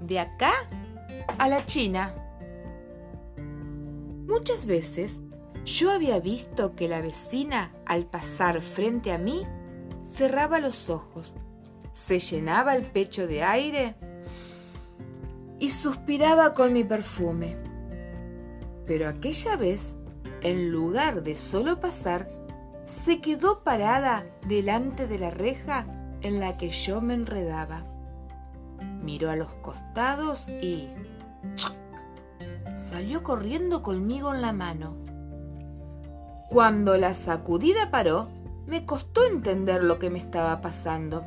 de acá a la China. Muchas veces yo había visto que la vecina al pasar frente a mí cerraba los ojos, se llenaba el pecho de aire y suspiraba con mi perfume. Pero aquella vez, en lugar de solo pasar, se quedó parada delante de la reja en la que yo me enredaba. Miró a los costados y... salió corriendo conmigo en la mano. Cuando la sacudida paró, me costó entender lo que me estaba pasando.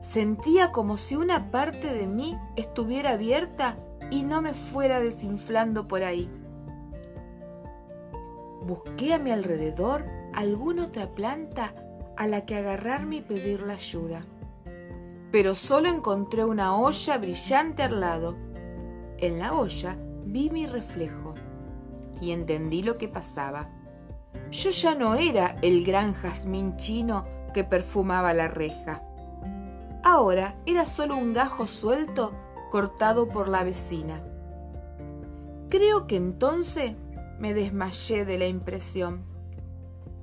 Sentía como si una parte de mí estuviera abierta y no me fuera desinflando por ahí. Busqué a mi alrededor alguna otra planta a la que agarrarme y pedirle ayuda. Pero solo encontré una olla brillante al lado. En la olla vi mi reflejo y entendí lo que pasaba. Yo ya no era el gran jazmín chino que perfumaba la reja. Ahora era solo un gajo suelto cortado por la vecina. Creo que entonces me desmayé de la impresión.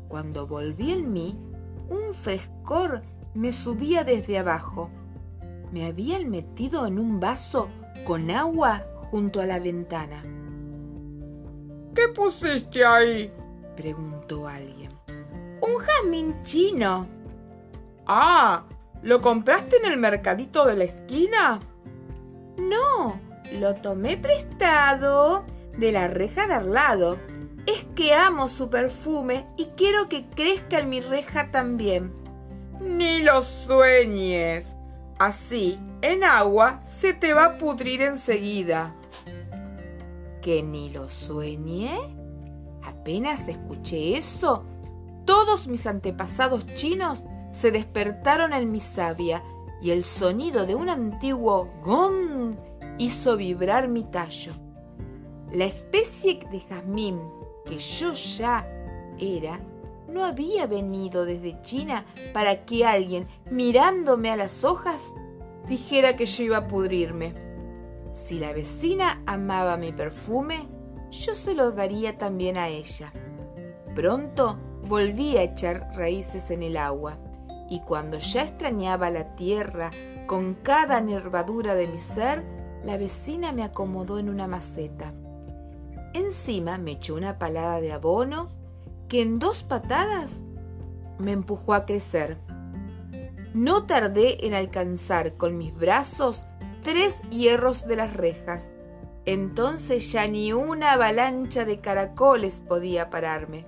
Cuando volví en mí, un frescor me subía desde abajo. Me habían metido en un vaso con agua junto a la ventana. ¿Qué pusiste ahí? preguntó alguien. Un jazmín chino. Ah, ¿lo compraste en el mercadito de la esquina? No, lo tomé prestado de la reja de al lado. Es que amo su perfume y quiero que crezca en mi reja también. Ni lo sueñes. Así, en agua, se te va a pudrir enseguida. ¿Que ni lo sueñe? Apenas escuché eso, todos mis antepasados chinos se despertaron en mi savia y el sonido de un antiguo gong hizo vibrar mi tallo. La especie de jazmín que yo ya era no había venido desde China para que alguien, mirándome a las hojas, dijera que yo iba a pudrirme. Si la vecina amaba mi perfume, yo se lo daría también a ella. Pronto volví a echar raíces en el agua, y cuando ya extrañaba la tierra con cada nervadura de mi ser, la vecina me acomodó en una maceta. Encima me echó una palada de abono que en dos patadas me empujó a crecer. No tardé en alcanzar con mis brazos tres hierros de las rejas entonces ya ni una avalancha de caracoles podía pararme.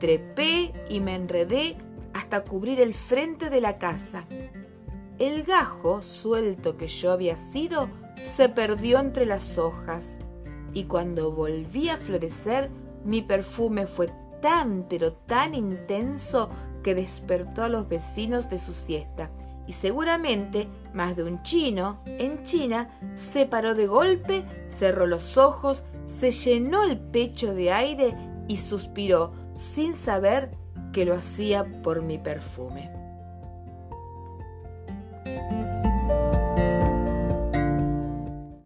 Trepé y me enredé hasta cubrir el frente de la casa. El gajo suelto que yo había sido se perdió entre las hojas y cuando volví a florecer mi perfume fue tan pero tan intenso que despertó a los vecinos de su siesta y seguramente más de un chino en China se paró de golpe, cerró los ojos, se llenó el pecho de aire y suspiró sin saber que lo hacía por mi perfume.